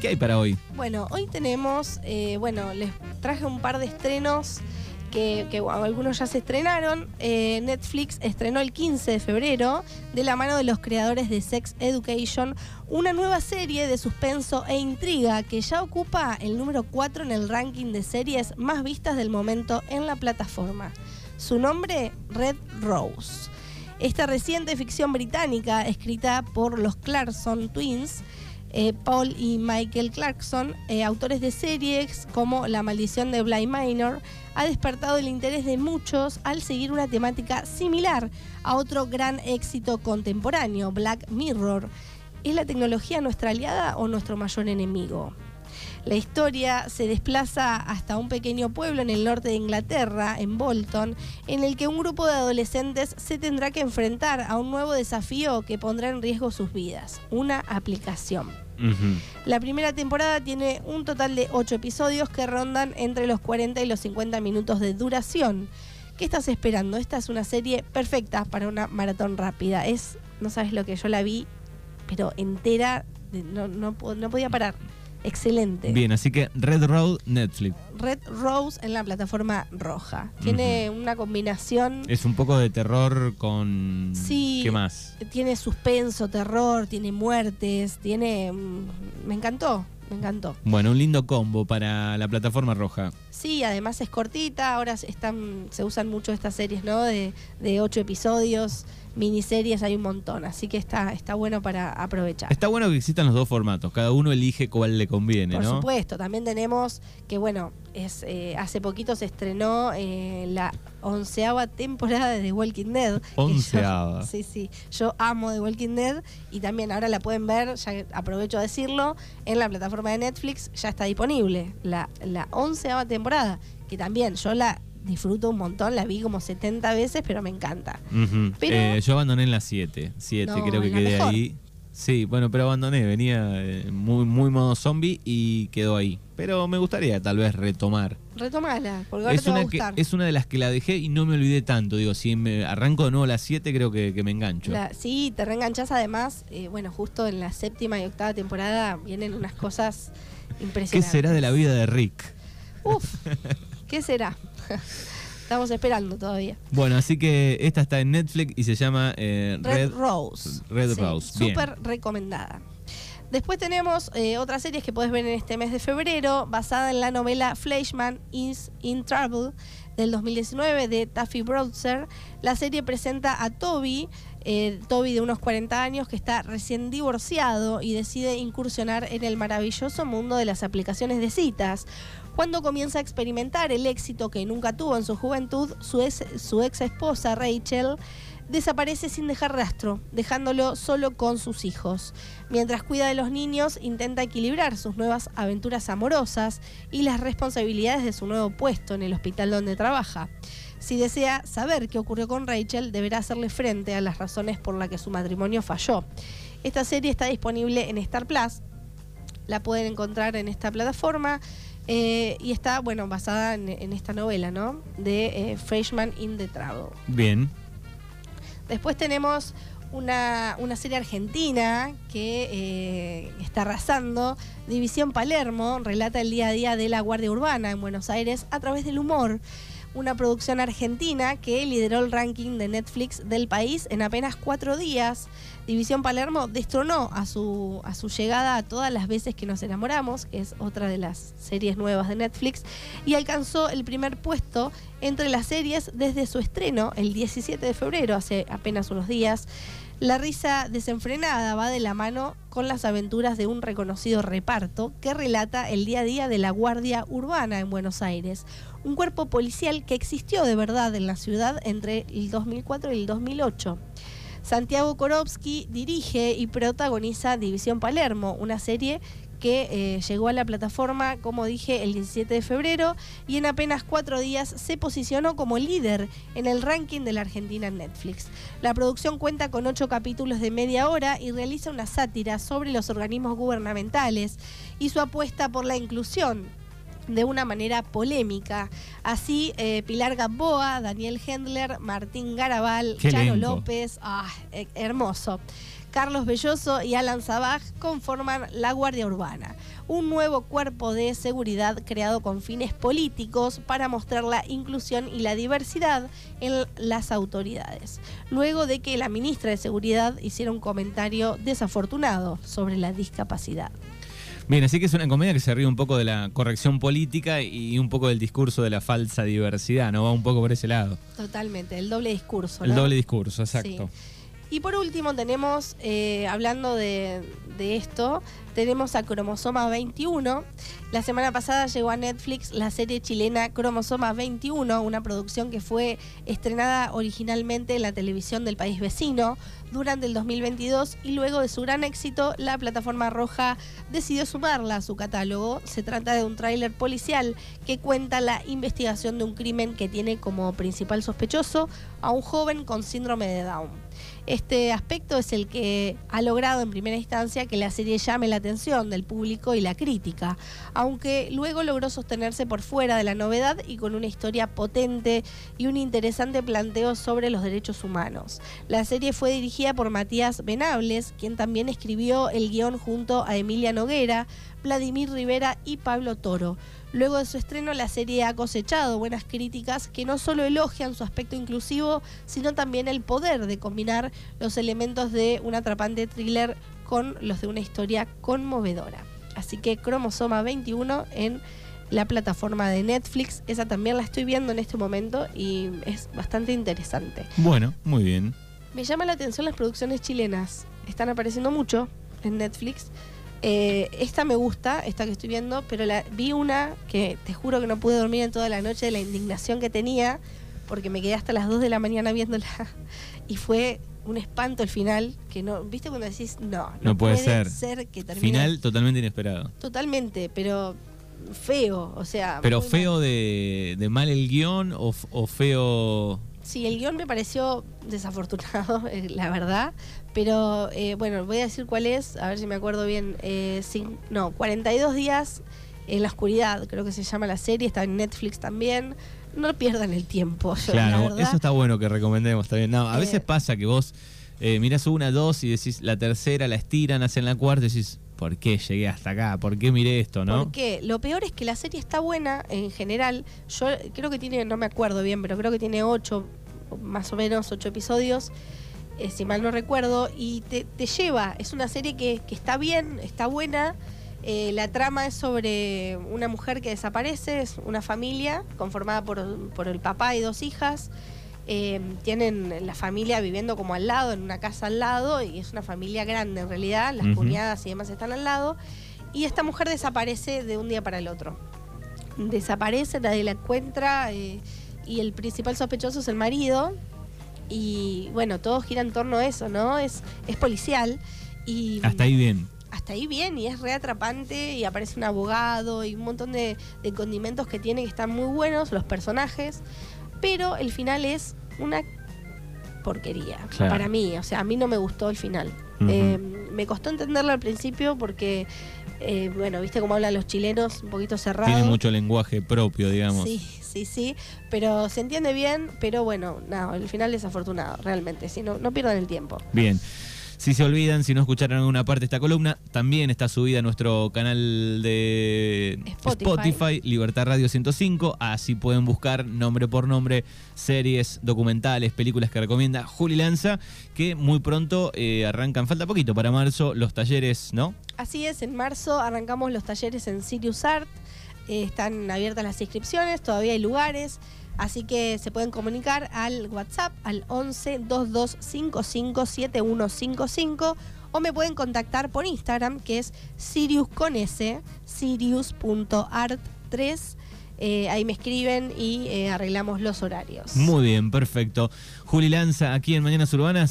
¿qué, hay para hoy? Bueno, hoy tenemos, eh, bueno, les traje un par de estrenos que, algunos ya se estrenaron. Eh, Netflix estrenó el 15 de febrero, de la mano de los creadores de Sex Education, una nueva serie de suspenso e intriga que ya ocupa el número 4 en el ranking de series más vistas del momento en la plataforma. Su nombre, Red Rose. Esta reciente ficción británica, escrita por los Clarkson Twins, eh, Paul y Michael Clarkson, eh, autores de series como La maldición de Bly Minor, ha despertado el interés de muchos al seguir una temática similar a otro gran éxito contemporáneo, Black Mirror. ¿Es la tecnología nuestra aliada o nuestro mayor enemigo? La historia se desplaza hasta un pequeño pueblo en el norte de Inglaterra, en Bolton, en el que un grupo de adolescentes se tendrá que enfrentar a un nuevo desafío que pondrá en riesgo sus vidas, una aplicación. La primera temporada tiene un total de 8 episodios que rondan entre los 40 y los 50 minutos de duración. ¿Qué estás esperando? Esta es una serie perfecta para una maratón rápida. Es, no sabes lo que yo la vi, pero entera, no, no, no podía parar. Excelente. Bien, así que Red Road, Netflix. Red Rose en la plataforma roja. Tiene una combinación, Es un poco de terror con... Sí. ¿Qué más? tiene suspenso, terror, tiene muertes, tiene... mm, Me encantó, me encantó. Bueno, un lindo combo para la plataforma roja. Sí, además es cortita, ahora se están, se usan mucho estas series, ¿no? De, de ocho episodios, miniseries, hay un montón, así que está, está bueno para aprovechar. Está bueno que existan los dos formatos, cada uno elige cuál le conviene, Por ¿no? supuesto, también tenemos que, bueno, es eh, hace poquito se estrenó eh, la onceava temporada de The Walking Dead. yo- Onceava. sí, sí. Yo amo The Walking Dead y también ahora la pueden ver, ya aprovecho a decirlo, en la plataforma de Netflix ya está disponible la, la onceava temporada, que también yo la disfruto un montón, la vi como 70 veces, pero me encanta. Pero- Eh, yo abandoné en las 7. 7, No, creo que la quedé mejor. ahí. Sí, bueno, pero abandoné, venía eh, muy, muy modo zombie y quedó ahí. Pero me gustaría tal vez retomar. Retomala, porque ahora Es te va a una, que, gustar. es una de las que la dejé y no me olvidé tanto. Digo, si me arranco de nuevo a las 7, creo que, que me engancho. La- sí, te reenganchás además, eh, bueno, justo en la séptima y octava temporada vienen unas cosas ¿Qué impresionantes. será de la vida de Rick? Uf, ¿qué será? Estamos esperando todavía. Bueno, así que esta está en Netflix y se llama eh, Red, Red, Rose. Red Sí, Rose. Súper recomendada. Después tenemos eh, otras series que puedes ver en este mes de febrero, basada en la novela Fleischman is in Trouble del 2019 de Taffy Broadser. La serie presenta a Toby, Toby de unos 40 años que está recién divorciado y decide incursionar en el maravilloso mundo de las aplicaciones de citas. Cuando comienza a experimentar el éxito que nunca tuvo en su juventud, su ex, su ex esposa Rachel desaparece sin dejar rastro, dejándolo solo con sus hijos. Mientras cuida de los niños, intenta equilibrar sus nuevas aventuras amorosas y las responsabilidades de su nuevo puesto en el hospital donde trabaja. Si desea saber qué ocurrió con Rachel, deberá hacerle frente a las razones por las que su matrimonio falló. Esta serie está disponible en Star Plus, la pueden encontrar en esta plataforma. eh, y está, bueno, basada en, en esta novela, ¿no? De eh, Freshman in the Trouble. Bien. Después tenemos una, una serie argentina que eh, está arrasando. División Palermo relata el día a día de la Guardia Urbana en Buenos Aires a través del humor. Una producción argentina que lideró el ranking de Netflix del país en apenas cuatro días. División Palermo destronó a su, a su llegada a todas las veces que nos enamoramos, que es otra de las series nuevas de Netflix, y alcanzó el primer puesto entre las series desde su estreno el 17 de febrero, hace apenas unos días. La risa desenfrenada va de la mano con las aventuras de un reconocido reparto que relata el día a día de la Guardia Urbana en Buenos Aires, un cuerpo policial que existió de verdad en la ciudad entre el 2004 y el 2008. Santiago Korowski dirige y protagoniza División Palermo, una serie que eh, llegó a la plataforma, como dije, el 17 de febrero y en apenas cuatro días se posicionó como líder en el ranking de la Argentina en Netflix. La producción cuenta con ocho capítulos de media hora y realiza una sátira sobre los organismos gubernamentales y su apuesta por la inclusión de una manera polémica. Así, eh, Pilar Gamboa, Daniel Hendler, Martín Garabal, Qué Charo elenco. López, ah, eh, hermoso. Carlos Belloso y Alan Sabaj conforman la Guardia Urbana. un nuevo cuerpo de seguridad creado con fines políticos para mostrar la inclusión y la diversidad en las autoridades, luego de que la ministra de Seguridad hiciera un comentario desafortunado sobre la discapacidad. Bien, así que es una comedia que se ríe un poco de la corrección política y un poco del discurso de la falsa diversidad, ¿no? Va un poco por ese lado. Totalmente, el doble discurso. El doble discurso, exacto. Y por último tenemos, eh, hablando de, esto, tenemos a Cromosoma 21. La semana pasada llegó a Netflix la serie chilena Cromosoma 21, una producción que fue estrenada originalmente en la televisión del país vecino durante el 2022 y luego de su gran éxito, la plataforma roja decidió sumarla a su catálogo. Se trata de un tráiler policial que cuenta la investigación de un crimen que tiene como principal sospechoso a un joven con síndrome de Down. Este aspecto es el que ha logrado en primera instancia que la serie llame la atención del público y la crítica, aunque luego logró sostenerse por fuera de la novedad y con una historia potente y un interesante planteo sobre los derechos humanos. La serie fue dirigida por Matías Benables, quien también escribió el guion junto a Emilia Noguera, Vladimir Rivera y Pablo Toro. Luego de su estreno, la serie ha cosechado buenas críticas que no solo elogian su aspecto inclusivo, sino también el poder de combinar los elementos de un atrapante thriller con los de una historia conmovedora. Así que Cromosoma 21 en la plataforma de Netflix, esa también la estoy viendo en este momento y es bastante interesante. Bueno, muy bien. Me llama la atención las producciones chilenas, están apareciendo mucho en Netflix. Eh, esta me gusta, esta que estoy viendo, pero la, vi una que te juro que no pude dormir en toda la noche de la indignación que tenía, porque me quedé hasta las 2 de la mañana viéndola y fue un espanto el final, que no, ¿viste cuando decís, no, no, puede, ser. que termine. Final totalmente inesperado. Totalmente, pero feo, o sea. Pero feo de, de, mal el guion o, o feo Sí, el guion me pareció desafortunado, eh, la verdad. Pero eh, bueno, voy a decir cuál es, a ver si me acuerdo bien. Eh, no, 42 días en la oscuridad, creo que se llama la serie, está en Netflix también. No pierdan el tiempo. Claro, eso está bueno que recomendemos también. No, a veces pasa que vos mirás una, dos y decís la tercera, la estiran, hacen la cuarta y decís, ¿por qué llegué hasta acá? ¿Por qué miré esto, no? Porque lo peor es que la serie está buena en general. Yo creo que tiene, no me acuerdo bien, pero creo que tiene ocho, más o menos ocho episodios, eh, si mal no recuerdo, y te, lleva. Es una serie que, está bien, está buena. Eh, la trama es sobre una mujer que desaparece, es una familia conformada por, por el papá y dos hijas. Eh, tienen la familia viviendo como al lado, en una casa al lado, y es una familia grande en realidad, las cuñadas y demás están al lado, y esta mujer desaparece de un día para el otro. Desaparece, nadie la encuentra, eh, y el principal sospechoso es el marido, y bueno, todo gira en torno a eso, ¿no? Es, es policial. Y, hasta ahí bien. Hasta ahí bien, y es reatrapante, y aparece un abogado, y un montón de, de condimentos que tiene que están muy buenos, los personajes pero el final es una porquería para mí. O sea, a mí no me gustó el final. Eh, me costó entenderlo al principio porque, eh, bueno, viste cómo hablan los chilenos, un poquito cerrado. Tiene mucho lenguaje propio, digamos. Sí, sí, sí, pero se entiende bien, pero bueno, no, el final es desafortunado, realmente. Si no, no pierdan el tiempo. Bien. Si se olvidan, si no escucharon alguna parte de esta columna, también está subida a nuestro canal de Spotify. Libertad Radio 105. Así pueden buscar nombre por nombre series, documentales, películas que recomienda Juli Lanza, que muy pronto eh, arrancan, falta poquito para marzo, los talleres, ¿no? Así es, en marzo arrancamos los talleres en Sirius Art. Eh, están abiertas las inscripciones, todavía hay lugares. Así que se pueden comunicar al WhatsApp al 11 2255 7155 o me pueden contactar por Instagram que es Sirius con S, sirius.art3. Eh, ahí me escriben y eh, arreglamos los horarios. Muy bien, perfecto. Juli Lanza, aquí en Mañanas Urbanas.